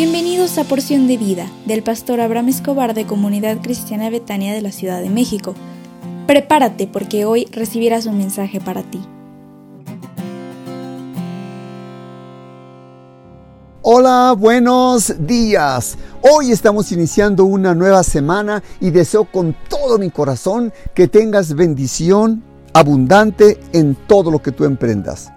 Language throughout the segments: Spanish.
Bienvenidos a Porción de Vida del pastor Abraham Escobar de Comunidad Cristiana Betania de la Ciudad de México. Prepárate porque hoy recibirás un mensaje para ti. Hola, buenos días. Hoy estamos iniciando una nueva semana y deseo con todo mi corazón que tengas bendición abundante en todo lo que tú emprendas.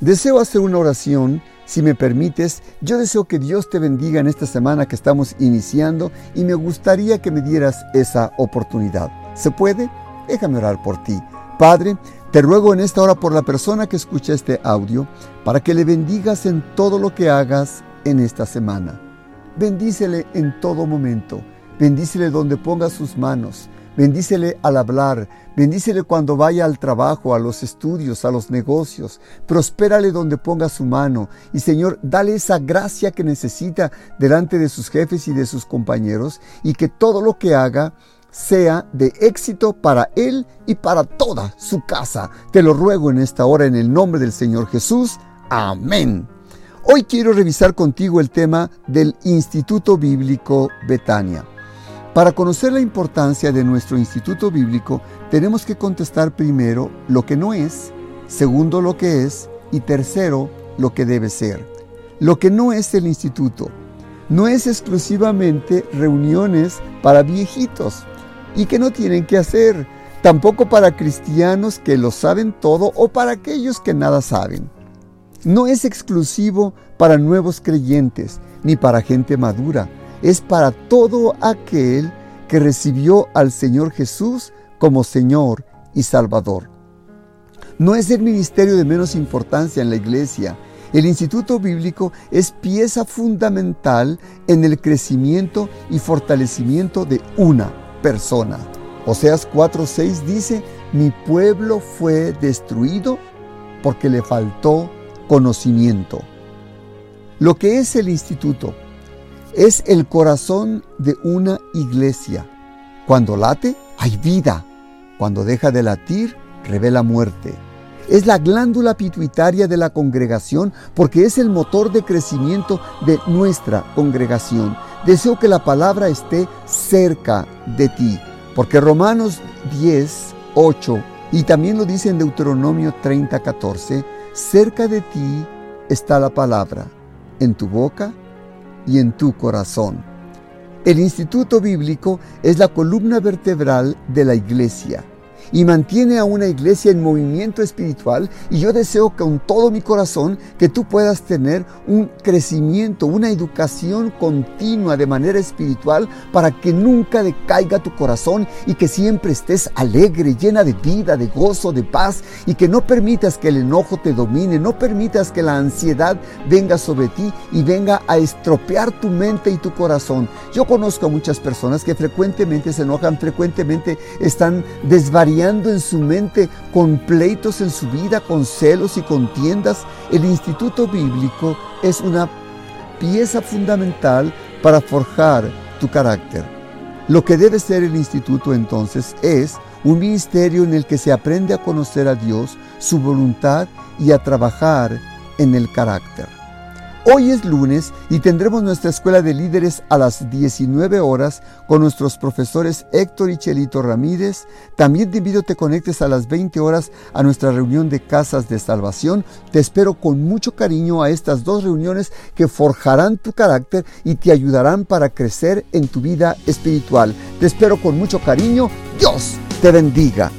Deseo hacer una oración si me permites, yo deseo que Dios te bendiga en esta semana que estamos iniciando y me gustaría que me dieras esa oportunidad. ¿Se puede? Déjame orar por ti. Padre, te ruego en esta hora por la persona que escucha este audio para que le bendigas en todo lo que hagas en esta semana. Bendícele en todo momento. Bendícele donde ponga sus manos. Bendícele al hablar, bendícele cuando vaya al trabajo, a los estudios, a los negocios. Prospérale donde ponga su mano. Y Señor, dale esa gracia que necesita delante de sus jefes y de sus compañeros y que todo lo que haga sea de éxito para él y para toda su casa. Te lo ruego en esta hora en el nombre del Señor Jesús. Amén. Hoy quiero revisar contigo el tema del Instituto Bíblico Betania. Para conocer la importancia de nuestro instituto bíblico, tenemos que contestar primero lo que no es, segundo lo que es y tercero lo que debe ser. Lo que no es el instituto no es exclusivamente reuniones para viejitos y que no tienen que hacer, tampoco para cristianos que lo saben todo o para aquellos que nada saben. No es exclusivo para nuevos creyentes ni para gente madura es para todo aquel que recibió al Señor Jesús como Señor y Salvador. No es el ministerio de menos importancia en la iglesia. El Instituto Bíblico es pieza fundamental en el crecimiento y fortalecimiento de una persona. Oseas 4:6 dice, mi pueblo fue destruido porque le faltó conocimiento. Lo que es el instituto es el corazón de una iglesia. Cuando late, hay vida. Cuando deja de latir, revela muerte. Es la glándula pituitaria de la congregación porque es el motor de crecimiento de nuestra congregación. Deseo que la palabra esté cerca de ti, porque Romanos 10, 8 y también lo dice en Deuteronomio 30, 14, cerca de ti está la palabra, en tu boca y en tu corazón. El Instituto Bíblico es la columna vertebral de la iglesia y mantiene a una iglesia en movimiento espiritual y yo deseo con todo mi corazón que tú puedas tener un crecimiento, una educación continua de manera espiritual para que nunca decaiga tu corazón y que siempre estés alegre, llena de vida, de gozo, de paz y que no permitas que el enojo te domine, no permitas que la ansiedad venga sobre ti y venga a estropear tu mente y tu corazón. Yo conozco a muchas personas que frecuentemente se enojan, frecuentemente están desvariando en su mente con pleitos en su vida, con celos y contiendas, el instituto bíblico es una pieza fundamental para forjar tu carácter. Lo que debe ser el instituto entonces es un ministerio en el que se aprende a conocer a Dios, su voluntad y a trabajar en el carácter. Hoy es lunes y tendremos nuestra escuela de líderes a las 19 horas con nuestros profesores Héctor y Chelito Ramírez. También te invito a te conectes a las 20 horas a nuestra reunión de casas de salvación. Te espero con mucho cariño a estas dos reuniones que forjarán tu carácter y te ayudarán para crecer en tu vida espiritual. Te espero con mucho cariño. Dios te bendiga.